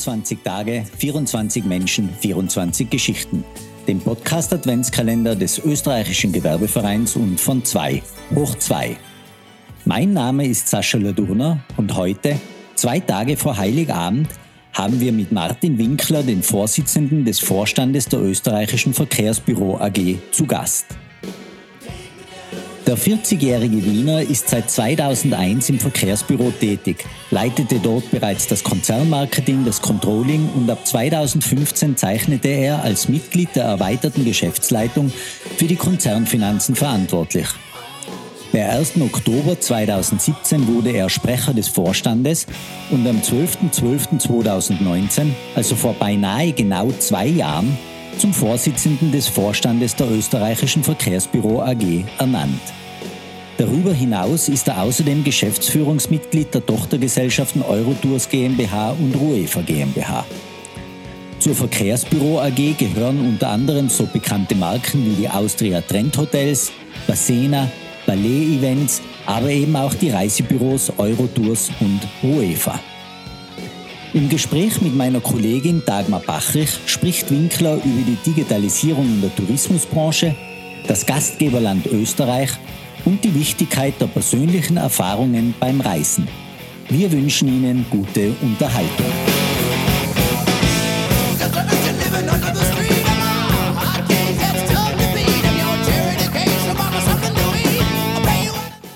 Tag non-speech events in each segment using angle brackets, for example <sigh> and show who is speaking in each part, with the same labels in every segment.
Speaker 1: 24 Tage, 24 Menschen, 24 Geschichten. Dem Podcast Adventskalender des österreichischen Gewerbevereins und von 2 hoch 2. Mein Name ist Sascha Ladurner und heute, zwei Tage vor Heiligabend, haben wir mit Martin Winkler, den Vorsitzenden des Vorstandes der österreichischen Verkehrsbüro AG, zu Gast. Der 40-jährige Wiener ist seit 2001 im Verkehrsbüro tätig, leitete dort bereits das Konzernmarketing, das Controlling und ab 2015 zeichnete er als Mitglied der erweiterten Geschäftsleitung für die Konzernfinanzen verantwortlich. Per 1. Oktober 2017 wurde er Sprecher des Vorstandes und am 12.12.2019, also vor beinahe genau zwei Jahren, zum Vorsitzenden des Vorstandes der österreichischen Verkehrsbüro AG ernannt. Darüber hinaus ist er außerdem Geschäftsführungsmitglied der Tochtergesellschaften Eurotours GmbH und Ruefa GmbH. Zur Verkehrsbüro AG gehören unter anderem so bekannte Marken wie die Austria Trend Hotels, Basena, Ballet Events, aber eben auch die Reisebüros Eurotours und Ruefa. Im Gespräch mit meiner Kollegin Dagmar Bachrich spricht Winkler über die Digitalisierung in der Tourismusbranche, das Gastgeberland Österreich und die Wichtigkeit der persönlichen Erfahrungen beim Reisen. Wir wünschen Ihnen gute Unterhaltung.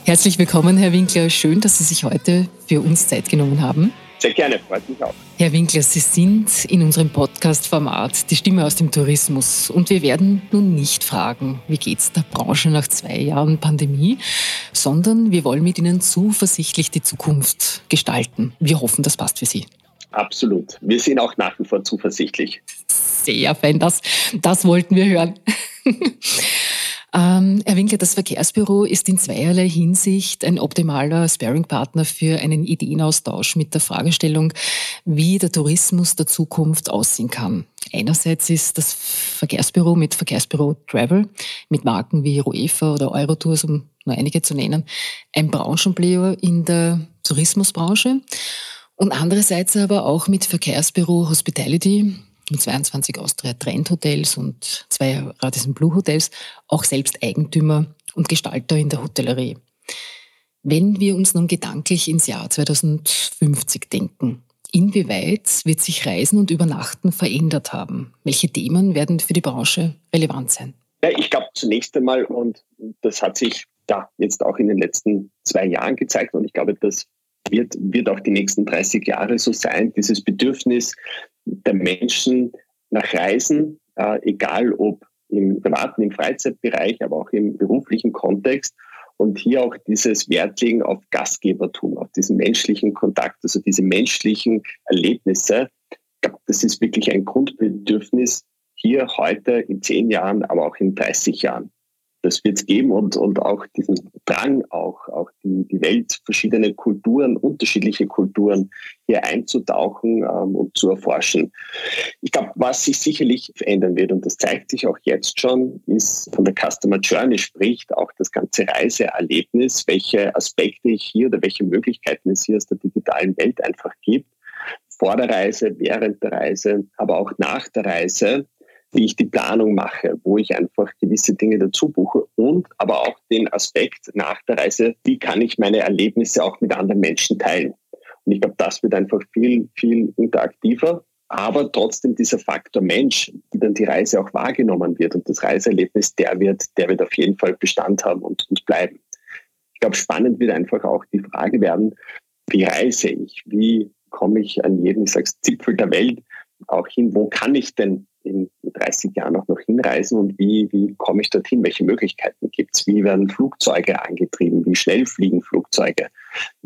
Speaker 2: Herzlich willkommen, Herr Winkler. Schön, dass Sie sich heute für uns Zeit genommen haben.
Speaker 3: Sehr gerne, freut mich auch.
Speaker 2: Herr Winkler, Sie sind in unserem Podcast-Format die Stimme aus dem Tourismus. Und wir werden nun nicht fragen, wie geht es der Branche nach zwei Jahren Pandemie, sondern wir wollen mit Ihnen zuversichtlich die Zukunft gestalten. Wir hoffen, das passt für Sie.
Speaker 3: Absolut. Wir sind auch nach wie vor zuversichtlich.
Speaker 2: Sehr fein, das, das wollten wir hören. Ähm, Herr Winkler, das Verkehrsbüro ist in zweierlei Hinsicht ein optimaler Sparing-Partner für einen Ideenaustausch mit der Fragestellung, wie der Tourismus der Zukunft aussehen kann. Einerseits ist das Verkehrsbüro mit Verkehrsbüro Travel, mit Marken wie Ruefa oder Eurotours, um nur einige zu nennen, ein Branchenplayer in der Tourismusbranche. Und andererseits aber auch mit Verkehrsbüro Hospitality, mit 22 Austria Trend Hotels und zwei Radisson Blue Hotels auch selbst Eigentümer und Gestalter in der Hotellerie. Wenn wir uns nun gedanklich ins Jahr 2050 denken, inwieweit wird sich Reisen und Übernachten verändert haben? Welche Themen werden für die Branche relevant sein?
Speaker 3: Ja, ich glaube zunächst einmal, und das hat sich da jetzt auch in den letzten zwei Jahren gezeigt, und ich glaube, das wird, wird auch die nächsten 30 Jahre so sein, dieses Bedürfnis der Menschen nach Reisen, äh, egal ob im privaten, im Freizeitbereich, aber auch im beruflichen Kontext. Und hier auch dieses Wert legen auf Gastgebertum, auf diesen menschlichen Kontakt, also diese menschlichen Erlebnisse. Das ist wirklich ein Grundbedürfnis hier heute in zehn Jahren, aber auch in 30 Jahren das wird es geben und, und auch diesen Drang, auch, auch die, die Welt, verschiedene Kulturen, unterschiedliche Kulturen hier einzutauchen ähm, und zu erforschen. Ich glaube, was sich sicherlich verändern wird, und das zeigt sich auch jetzt schon, ist von der Customer Journey spricht, auch das ganze Reiseerlebnis, welche Aspekte ich hier oder welche Möglichkeiten es hier aus der digitalen Welt einfach gibt. Vor der Reise, während der Reise, aber auch nach der Reise wie ich die Planung mache, wo ich einfach gewisse Dinge dazu buche und aber auch den Aspekt nach der Reise, wie kann ich meine Erlebnisse auch mit anderen Menschen teilen. Und ich glaube, das wird einfach viel, viel interaktiver. Aber trotzdem dieser Faktor Mensch, wie dann die Reise auch wahrgenommen wird und das Reiseerlebnis, der wird, der wird auf jeden Fall Bestand haben und, und bleiben. Ich glaube, spannend wird einfach auch die Frage werden, wie reise ich? Wie komme ich an jeden, ich sag's, Zipfel der Welt auch hin? Wo kann ich denn in 30 Jahren auch noch hinreisen und wie, wie komme ich dorthin? Welche Möglichkeiten gibt es? Wie werden Flugzeuge angetrieben? Wie schnell fliegen Flugzeuge?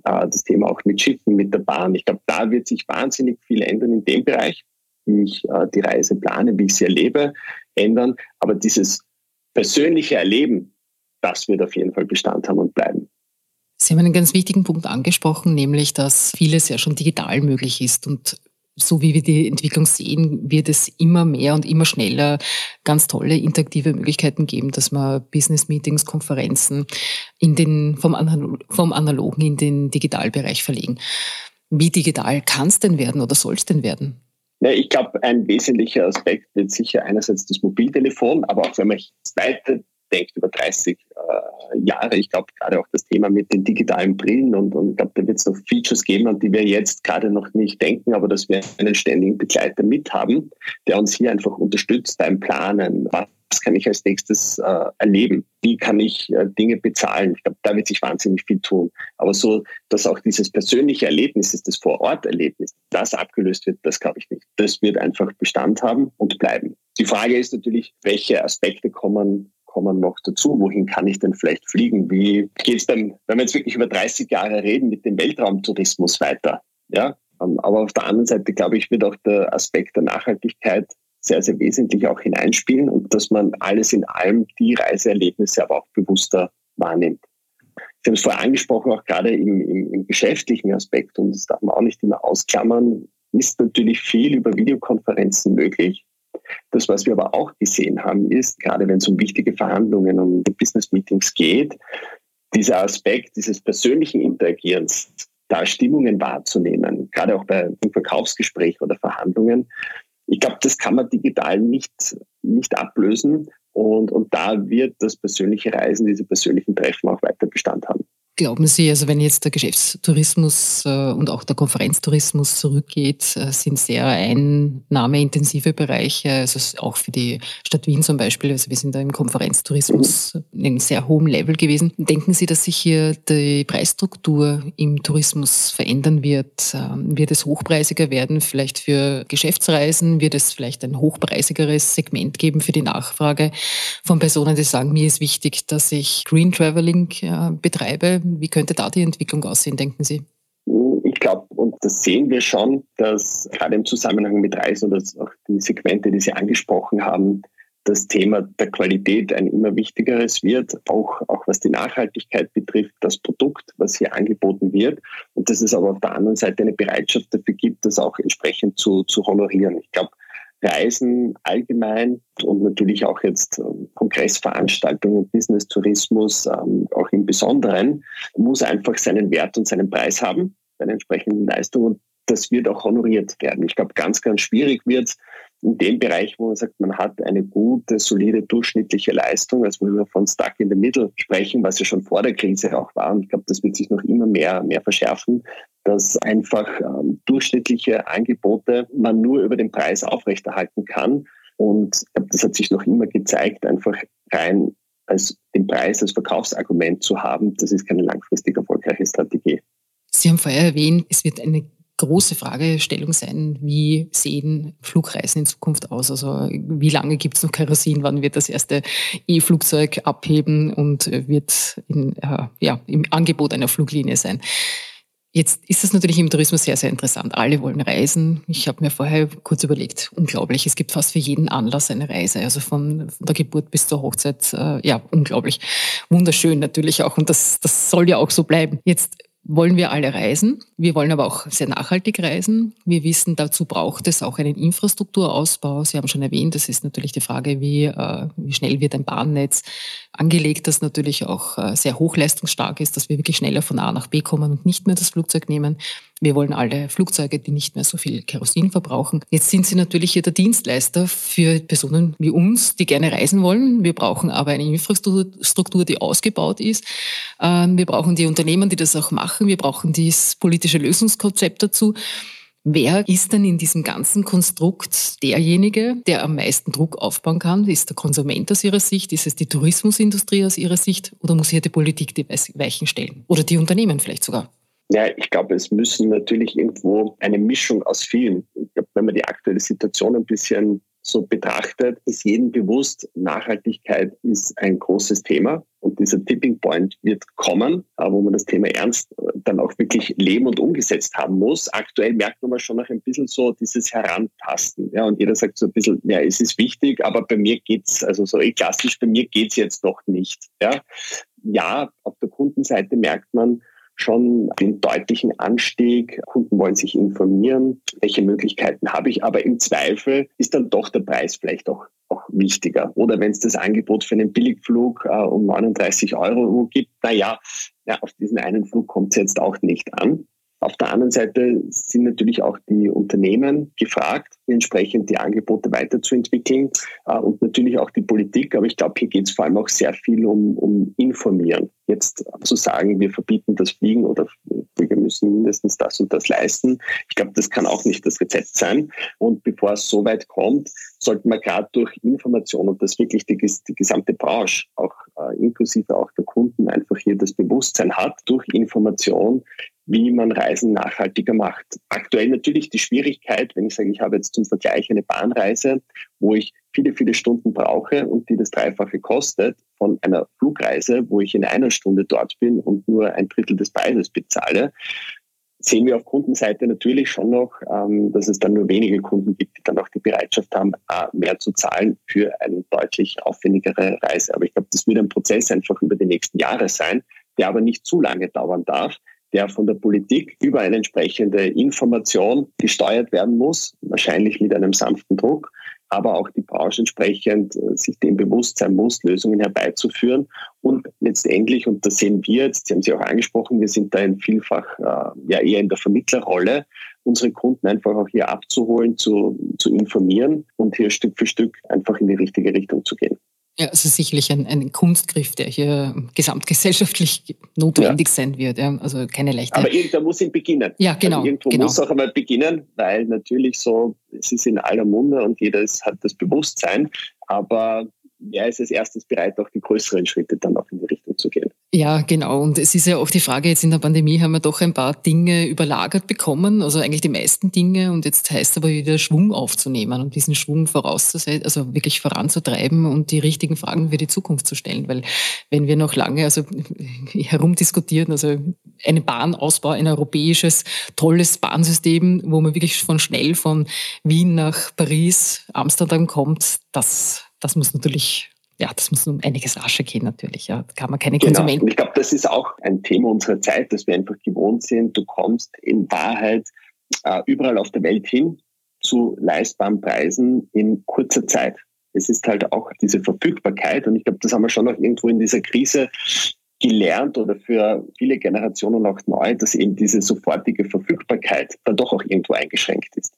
Speaker 3: Äh, das Thema auch mit Schiffen, mit der Bahn. Ich glaube, da wird sich wahnsinnig viel ändern in dem Bereich, wie ich äh, die Reise plane, wie ich sie erlebe, ändern. Aber dieses persönliche Erleben, das wird auf jeden Fall Bestand haben und bleiben.
Speaker 2: Sie haben einen ganz wichtigen Punkt angesprochen, nämlich, dass vieles ja schon digital möglich ist und so wie wir die Entwicklung sehen, wird es immer mehr und immer schneller ganz tolle interaktive Möglichkeiten geben, dass man Business-Meetings, Konferenzen in den, vom, Analog, vom Analogen in den Digitalbereich verlegen. Wie digital kann es denn werden oder soll es denn werden?
Speaker 3: Ich glaube, ein wesentlicher Aspekt wird sicher einerseits das Mobiltelefon, aber auch wenn man weiter denkt über 30 äh, Jahre, ich glaube gerade auch das Thema mit den digitalen Brillen und, und ich glaube, da wird es noch Features geben, an die wir jetzt gerade noch nicht denken, aber dass wir einen ständigen Begleiter mithaben, der uns hier einfach unterstützt beim Planen, was kann ich als nächstes äh, erleben? Wie kann ich äh, Dinge bezahlen? Ich glaube, da wird sich wahnsinnig viel tun. Aber so, dass auch dieses persönliche Erlebnis, das Vor-Ort-Erlebnis, das abgelöst wird, das glaube ich nicht. Das wird einfach Bestand haben und bleiben. Die Frage ist natürlich, welche Aspekte kommen kommen noch dazu. Wohin kann ich denn vielleicht fliegen? Wie geht es dann, wenn wir jetzt wirklich über 30 Jahre reden, mit dem Weltraumtourismus weiter? Ja, ähm, aber auf der anderen Seite, glaube ich, wird auch der Aspekt der Nachhaltigkeit sehr, sehr wesentlich auch hineinspielen und dass man alles in allem die Reiseerlebnisse aber auch bewusster wahrnimmt. Sie haben es vorher angesprochen, auch gerade im, im, im geschäftlichen Aspekt, und das darf man auch nicht immer ausklammern, ist natürlich viel über Videokonferenzen möglich. Das, was wir aber auch gesehen haben, ist, gerade wenn es um wichtige Verhandlungen, um Business Meetings geht, dieser Aspekt dieses persönlichen Interagierens, da Stimmungen wahrzunehmen, gerade auch bei einem Verkaufsgespräch oder Verhandlungen, ich glaube, das kann man digital nicht, nicht ablösen. Und, und da wird das persönliche Reisen, diese persönlichen Treffen auch weiter Bestand haben.
Speaker 2: Glauben Sie, also wenn jetzt der Geschäftstourismus äh, und auch der Konferenztourismus zurückgeht, äh, sind sehr einnahmeintensive Bereiche, also auch für die Stadt Wien zum Beispiel, also wir sind da im Konferenztourismus in einem sehr hohen Level gewesen. Denken Sie, dass sich hier die Preisstruktur im Tourismus verändern wird? Ähm, wird es hochpreisiger werden, vielleicht für Geschäftsreisen? Wird es vielleicht ein hochpreisigeres Segment geben für die Nachfrage von Personen, die sagen, mir ist wichtig, dass ich Green Traveling äh, betreibe? Wie könnte da die Entwicklung aussehen, denken Sie?
Speaker 3: Ich glaube, und das sehen wir schon, dass gerade im Zusammenhang mit Reisen oder auch die Segmente, die Sie angesprochen haben, das Thema der Qualität ein immer wichtigeres wird, auch, auch was die Nachhaltigkeit betrifft, das Produkt, was hier angeboten wird. Und dass es aber auf der anderen Seite eine Bereitschaft dafür gibt, das auch entsprechend zu, zu honorieren. Ich glaube, Reisen allgemein und natürlich auch jetzt ähm, Kongressveranstaltungen, Business-Tourismus, ähm, auch im Besonderen, muss einfach seinen Wert und seinen Preis haben, seine entsprechenden Leistungen. Und das wird auch honoriert werden. Ich glaube, ganz, ganz schwierig wird es in dem Bereich, wo man sagt, man hat eine gute, solide, durchschnittliche Leistung, also wenn wir von Stuck in the Middle sprechen, was ja schon vor der Krise auch war. Und ich glaube, das wird sich noch immer mehr, mehr verschärfen, dass einfach ähm, durchschnittliche Angebote man nur über den Preis aufrechterhalten kann. Und das hat sich noch immer gezeigt, einfach rein als den Preis als Verkaufsargument zu haben, das ist keine langfristig erfolgreiche Strategie.
Speaker 2: Sie haben vorher erwähnt, es wird eine große Fragestellung sein, wie sehen Flugreisen in Zukunft aus? Also wie lange gibt es noch Kerosin? Wann wird das erste E-Flugzeug abheben und wird in, äh, ja, im Angebot einer Fluglinie sein? Jetzt ist das natürlich im Tourismus sehr, sehr interessant. Alle wollen reisen. Ich habe mir vorher kurz überlegt, unglaublich. Es gibt fast für jeden Anlass eine Reise. Also von, von der Geburt bis zur Hochzeit. Äh, ja, unglaublich. Wunderschön natürlich auch. Und das, das soll ja auch so bleiben. Jetzt wollen wir alle reisen. Wir wollen aber auch sehr nachhaltig reisen. Wir wissen, dazu braucht es auch einen Infrastrukturausbau. Sie haben schon erwähnt, das ist natürlich die Frage, wie, äh, wie schnell wird ein Bahnnetz angelegt, das natürlich auch äh, sehr hochleistungsstark ist, dass wir wirklich schneller von A nach B kommen und nicht mehr das Flugzeug nehmen. Wir wollen alle Flugzeuge, die nicht mehr so viel Kerosin verbrauchen. Jetzt sind Sie natürlich hier der Dienstleister für Personen wie uns, die gerne reisen wollen. Wir brauchen aber eine Infrastruktur, die ausgebaut ist. Ähm, wir brauchen die Unternehmen, die das auch machen. Wir brauchen dieses politische Lösungskonzept dazu. Wer ist denn in diesem ganzen Konstrukt derjenige, der am meisten Druck aufbauen kann? Ist der Konsument aus Ihrer Sicht? Ist es die Tourismusindustrie aus Ihrer Sicht? Oder muss hier die Politik die Weichen stellen? Oder die Unternehmen vielleicht sogar?
Speaker 3: Ja, ich glaube, es müssen natürlich irgendwo eine Mischung aus vielen. Ich glaube, wenn man die aktuelle Situation ein bisschen so betrachtet, ist jedem bewusst, Nachhaltigkeit ist ein großes Thema und dieser Tipping Point wird kommen, wo man das Thema ernst äh, dann auch wirklich leben und umgesetzt haben muss. Aktuell merkt man schon noch ein bisschen so dieses Herantasten. Ja, und jeder sagt so ein bisschen, ja, es ist wichtig, aber bei mir geht's, also so eh klassisch, bei mir geht's jetzt noch nicht. Ja, ja auf der Kundenseite merkt man, schon den deutlichen Anstieg. Kunden wollen sich informieren, welche Möglichkeiten habe ich, aber im Zweifel ist dann doch der Preis vielleicht auch, auch wichtiger. Oder wenn es das Angebot für einen Billigflug äh, um 39 Euro gibt, na ja, auf diesen einen Flug kommt es jetzt auch nicht an. Auf der anderen Seite sind natürlich auch die Unternehmen gefragt, entsprechend die Angebote weiterzuentwickeln äh, und natürlich auch die Politik. Aber ich glaube, hier geht es vor allem auch sehr viel um, um Informieren. Jetzt zu sagen, wir verbieten das Fliegen oder wir müssen mindestens das und das leisten, ich glaube, das kann auch nicht das Rezept sein. Und bevor es so weit kommt, sollten wir gerade durch Information und das wirklich die, die gesamte Branche, auch äh, inklusive auch der Kunden, einfach hier das Bewusstsein hat, durch Information, wie man Reisen nachhaltiger macht. Aktuell natürlich die Schwierigkeit, wenn ich sage, ich habe jetzt zum Vergleich eine Bahnreise, wo ich viele, viele Stunden brauche und die das Dreifache kostet, von einer Flugreise, wo ich in einer Stunde dort bin und nur ein Drittel des Preises bezahle, sehen wir auf Kundenseite natürlich schon noch, ähm, dass es dann nur wenige Kunden gibt, die dann auch die Bereitschaft haben, mehr zu zahlen für eine deutlich aufwendigere Reise. Aber ich glaube, das wird ein Prozess einfach über die nächsten Jahre sein, der aber nicht zu lange dauern darf, der von der Politik über eine entsprechende Information gesteuert werden muss, wahrscheinlich mit einem sanften Druck, aber auch die Branche entsprechend äh, sich dem bewusst sein muss, Lösungen herbeizuführen. Und letztendlich, und das sehen wir jetzt, Sie haben Sie auch angesprochen, wir sind da in vielfach äh, ja eher in der Vermittlerrolle, unsere Kunden einfach auch hier abzuholen, zu, zu informieren und hier Stück für Stück einfach in die richtige Richtung zu gehen.
Speaker 2: Ja, es ist sicherlich ein, ein Kunstgriff, der hier gesamtgesellschaftlich notwendig ja. sein wird. Ja. Also keine leichte.
Speaker 3: Aber irgendwo muss ihn beginnen.
Speaker 2: Ja, genau. Also
Speaker 3: irgendwo
Speaker 2: genau.
Speaker 3: muss auch einmal beginnen, weil natürlich so, es ist in aller Munde und jeder ist, hat das Bewusstsein. Aber wer ist als erstes bereit, auch die größeren Schritte dann auch in die Richtung zu gehen?
Speaker 2: Ja, genau. Und es ist ja auch die Frage, jetzt in der Pandemie haben wir doch ein paar Dinge überlagert bekommen, also eigentlich die meisten Dinge. Und jetzt heißt es aber wieder Schwung aufzunehmen und diesen Schwung vorauszusetzen, also wirklich voranzutreiben und die richtigen Fragen für die Zukunft zu stellen. Weil wenn wir noch lange also herumdiskutieren, also einen Bahnausbau, ein europäisches, tolles Bahnsystem, wo man wirklich von schnell von Wien nach Paris, Amsterdam kommt, das, das muss natürlich ja, das muss um einiges rascher gehen natürlich. Ja. Da kann man keine genau. Konsumenten.
Speaker 3: Ich glaube, das ist auch ein Thema unserer Zeit, dass wir einfach gewohnt sind. Du kommst in Wahrheit äh, überall auf der Welt hin zu leistbaren Preisen in kurzer Zeit. Es ist halt auch diese Verfügbarkeit und ich glaube, das haben wir schon noch irgendwo in dieser Krise gelernt oder für viele Generationen auch neu, dass eben diese sofortige Verfügbarkeit dann doch auch irgendwo eingeschränkt ist.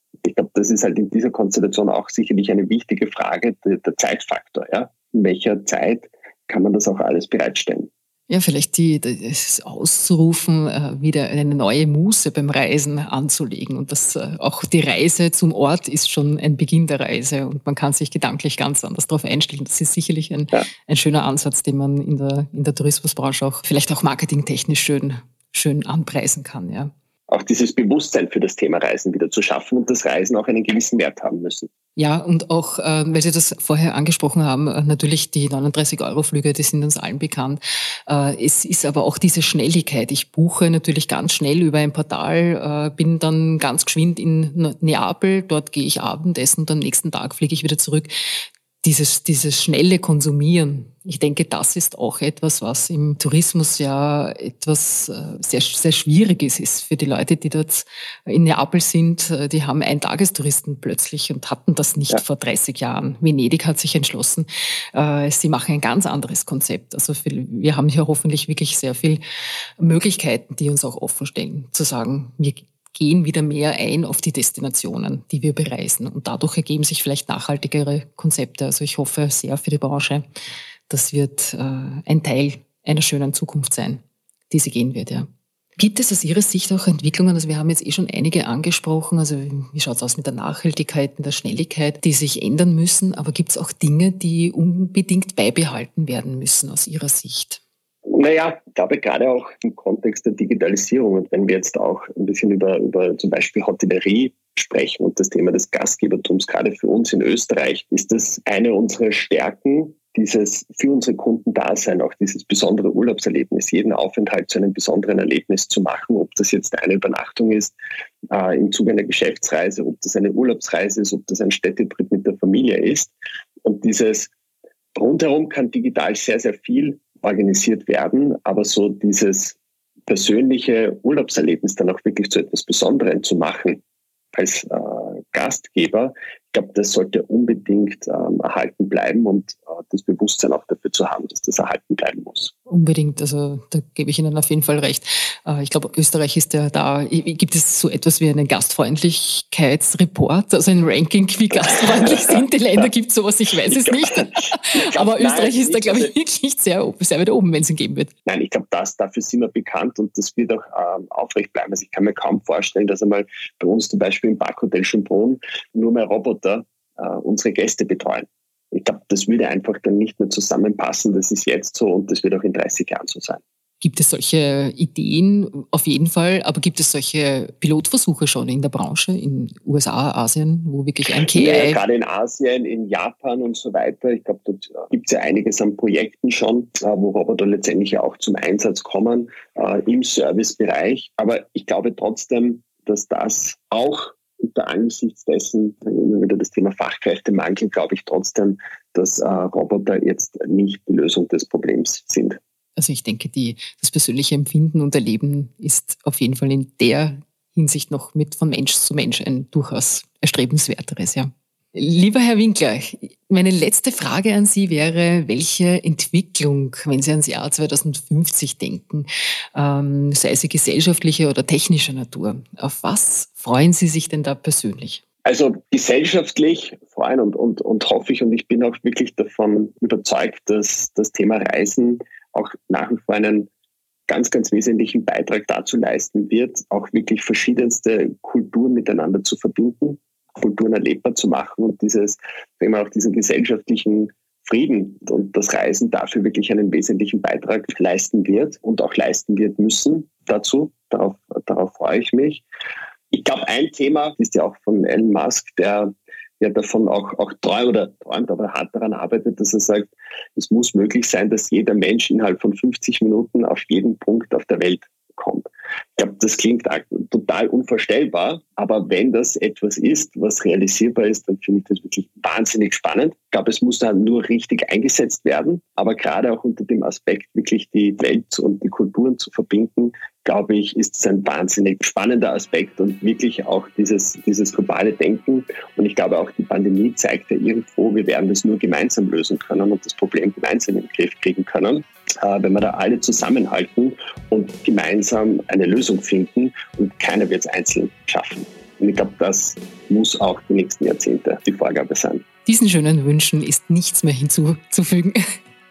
Speaker 3: Das ist halt in dieser Konstellation auch sicherlich eine wichtige Frage, der, der Zeitfaktor. Ja? in welcher Zeit kann man das auch alles bereitstellen.
Speaker 2: Ja, vielleicht die, das auszurufen, äh, wieder eine neue Muße beim Reisen anzulegen. Und das äh, auch die Reise zum Ort ist schon ein Beginn der Reise und man kann sich gedanklich ganz anders darauf einstellen. Das ist sicherlich ein, ja. ein schöner Ansatz, den man in der, in der Tourismusbranche auch vielleicht auch marketingtechnisch schön, schön anpreisen kann. Ja
Speaker 3: auch dieses Bewusstsein für das Thema Reisen wieder zu schaffen und das Reisen auch einen gewissen Wert haben müssen.
Speaker 2: Ja, und auch, äh, weil Sie das vorher angesprochen haben, äh, natürlich die 39-Euro-Flüge, die sind uns allen bekannt. Äh, es ist aber auch diese Schnelligkeit. Ich buche natürlich ganz schnell über ein Portal, äh, bin dann ganz geschwind in Neapel, dort gehe ich Abendessen und am nächsten Tag fliege ich wieder zurück dieses, dieses schnelle Konsumieren, ich denke, das ist auch etwas, was im Tourismus ja etwas äh, sehr, sehr Schwieriges ist für die Leute, die dort in Neapel sind. Äh, die haben Eintagestouristen plötzlich und hatten das nicht ja. vor 30 Jahren. Venedig hat sich entschlossen, äh, sie machen ein ganz anderes Konzept. Also wir haben hier hoffentlich wirklich sehr viel Möglichkeiten, die uns auch offen stellen, zu sagen, wir gehen wieder mehr ein auf die Destinationen, die wir bereisen. Und dadurch ergeben sich vielleicht nachhaltigere Konzepte. Also ich hoffe sehr für die Branche. Das wird äh, ein Teil einer schönen Zukunft sein, die sie gehen wird, ja. Gibt es aus Ihrer Sicht auch Entwicklungen, also wir haben jetzt eh schon einige angesprochen, also wie schaut es aus mit der Nachhaltigkeit, mit der Schnelligkeit, die sich ändern müssen, aber gibt es auch Dinge, die unbedingt beibehalten werden müssen aus Ihrer Sicht?
Speaker 3: Naja, ich glaube gerade auch im Kontext der Digitalisierung und wenn wir jetzt auch ein bisschen über, über zum Beispiel Hotellerie sprechen und das Thema des Gastgebertums, gerade für uns in Österreich, ist das eine unserer Stärken, dieses für unsere Kunden da auch dieses besondere Urlaubserlebnis, jeden Aufenthalt zu einem besonderen Erlebnis zu machen, ob das jetzt eine Übernachtung ist äh, im Zuge einer Geschäftsreise, ob das eine Urlaubsreise ist, ob das ein Städtetrip mit der Familie ist. Und dieses rundherum kann digital sehr, sehr viel organisiert werden, aber so dieses persönliche Urlaubserlebnis dann auch wirklich zu etwas Besonderem zu machen als äh, Gastgeber, ich glaube, das sollte unbedingt ähm, erhalten bleiben und äh, das Bewusstsein auch dafür zu haben, dass das erhalten bleiben muss.
Speaker 2: Unbedingt, also da gebe ich Ihnen auf jeden Fall recht. Äh, ich glaube, Österreich ist ja da. Gibt es so etwas wie einen Gastfreundlichkeitsreport, also ein Ranking, wie gastfreundlich sind die Länder? <laughs> Gibt es sowas? Ich weiß es nicht. Aber Österreich ist da, glaube ich, wirklich sehr, sehr weit oben, wenn es ihn geben wird.
Speaker 3: Nein, ich glaube, das, dafür sind wir bekannt und das wird auch ähm, aufrecht bleiben. Also ich kann mir kaum vorstellen, dass einmal bei uns zum Beispiel im Parkhotel Schönbrunn nur mehr Roboter äh, unsere Gäste betreuen. Ich glaube, das würde einfach dann nicht mehr zusammenpassen. Das ist jetzt so und das wird auch in 30 Jahren so sein.
Speaker 2: Gibt es solche Ideen? Auf jeden Fall. Aber gibt es solche Pilotversuche schon in der Branche, in USA, Asien, wo wirklich ein KI...
Speaker 3: Ja, gerade in Asien, in Japan und so weiter. Ich glaube, dort gibt es ja einiges an Projekten schon, äh, wo Roboter letztendlich auch zum Einsatz kommen äh, im Servicebereich. Aber ich glaube trotzdem, dass das auch unter angesichts dessen, immer wieder das Thema Fachkräftemangel, glaube ich trotzdem, dass äh, Roboter jetzt nicht die Lösung des Problems sind.
Speaker 2: Also ich denke, die, das persönliche Empfinden und Erleben ist auf jeden Fall in der Hinsicht noch mit von Mensch zu Mensch ein durchaus erstrebenswerteres, ja. Lieber Herr Winkler, meine letzte Frage an Sie wäre, welche Entwicklung, wenn Sie ans Jahr 2050 denken, ähm, sei sie gesellschaftlicher oder technischer Natur, auf was freuen Sie sich denn da persönlich?
Speaker 3: Also gesellschaftlich freuen und, und, und hoffe ich und ich bin auch wirklich davon überzeugt, dass das Thema Reisen auch nach wie vor einen ganz, ganz wesentlichen Beitrag dazu leisten wird, auch wirklich verschiedenste Kulturen miteinander zu verbinden Kulturen erlebbar zu machen und dieses, sagen wir auch diesen gesellschaftlichen Frieden und das Reisen dafür wirklich einen wesentlichen Beitrag leisten wird und auch leisten wird müssen dazu. Darauf, darauf freue ich mich. Ich glaube, ein Thema ist ja auch von Elon Musk, der ja davon auch, auch träumt oder träumt, aber hart daran arbeitet, dass er sagt, es muss möglich sein, dass jeder Mensch innerhalb von 50 Minuten auf jeden Punkt auf der Welt kommt. Ich glaube, das klingt total unvorstellbar, aber wenn das etwas ist, was realisierbar ist, dann finde ich das wirklich wahnsinnig spannend. Ich glaube, es muss dann nur richtig eingesetzt werden, aber gerade auch unter dem Aspekt, wirklich die Welt und die Kulturen zu verbinden, glaube ich, ist es ein wahnsinnig spannender Aspekt und wirklich auch dieses, dieses globale Denken. Und ich glaube auch, die Pandemie zeigt ja irgendwo, wir werden das nur gemeinsam lösen können und das Problem gemeinsam in den Griff kriegen können, äh, wenn wir da alle zusammenhalten und gemeinsam eine Lösung finden und keiner wird es einzeln schaffen. Und ich glaube, das muss auch die nächsten Jahrzehnte die Vorgabe sein.
Speaker 2: Diesen schönen Wünschen ist nichts mehr hinzuzufügen.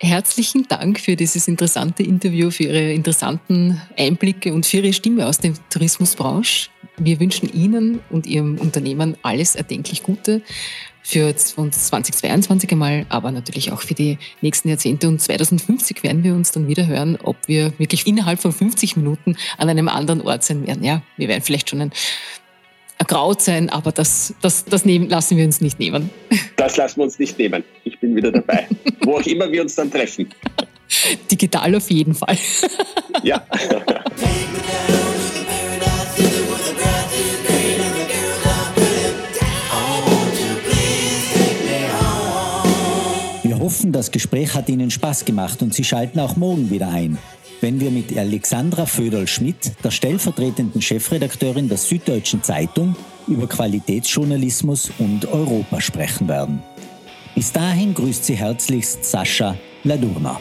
Speaker 2: Herzlichen Dank für dieses interessante Interview, für Ihre interessanten Einblicke und für Ihre Stimme aus der Tourismusbranche. Wir wünschen Ihnen und Ihrem Unternehmen alles erdenklich Gute für uns 2022 einmal, aber natürlich auch für die nächsten Jahrzehnte. Und 2050 werden wir uns dann wieder hören, ob wir wirklich innerhalb von 50 Minuten an einem anderen Ort sein werden. Ja, wir werden vielleicht schon ein ergraut sein, aber das, das, das nehmen, lassen wir uns nicht nehmen.
Speaker 3: Das lassen wir uns nicht nehmen. Ich bin wieder dabei. <laughs> Wo auch immer wir uns dann treffen.
Speaker 2: Digital auf jeden Fall.
Speaker 3: Ja. <laughs>
Speaker 1: Wir hoffen, das Gespräch hat Ihnen Spaß gemacht und Sie schalten auch morgen wieder ein wenn wir mit Alexandra Föderl-Schmidt, der stellvertretenden Chefredakteurin der Süddeutschen Zeitung, über Qualitätsjournalismus und Europa sprechen werden. Bis dahin grüßt Sie herzlichst Sascha Ladurna.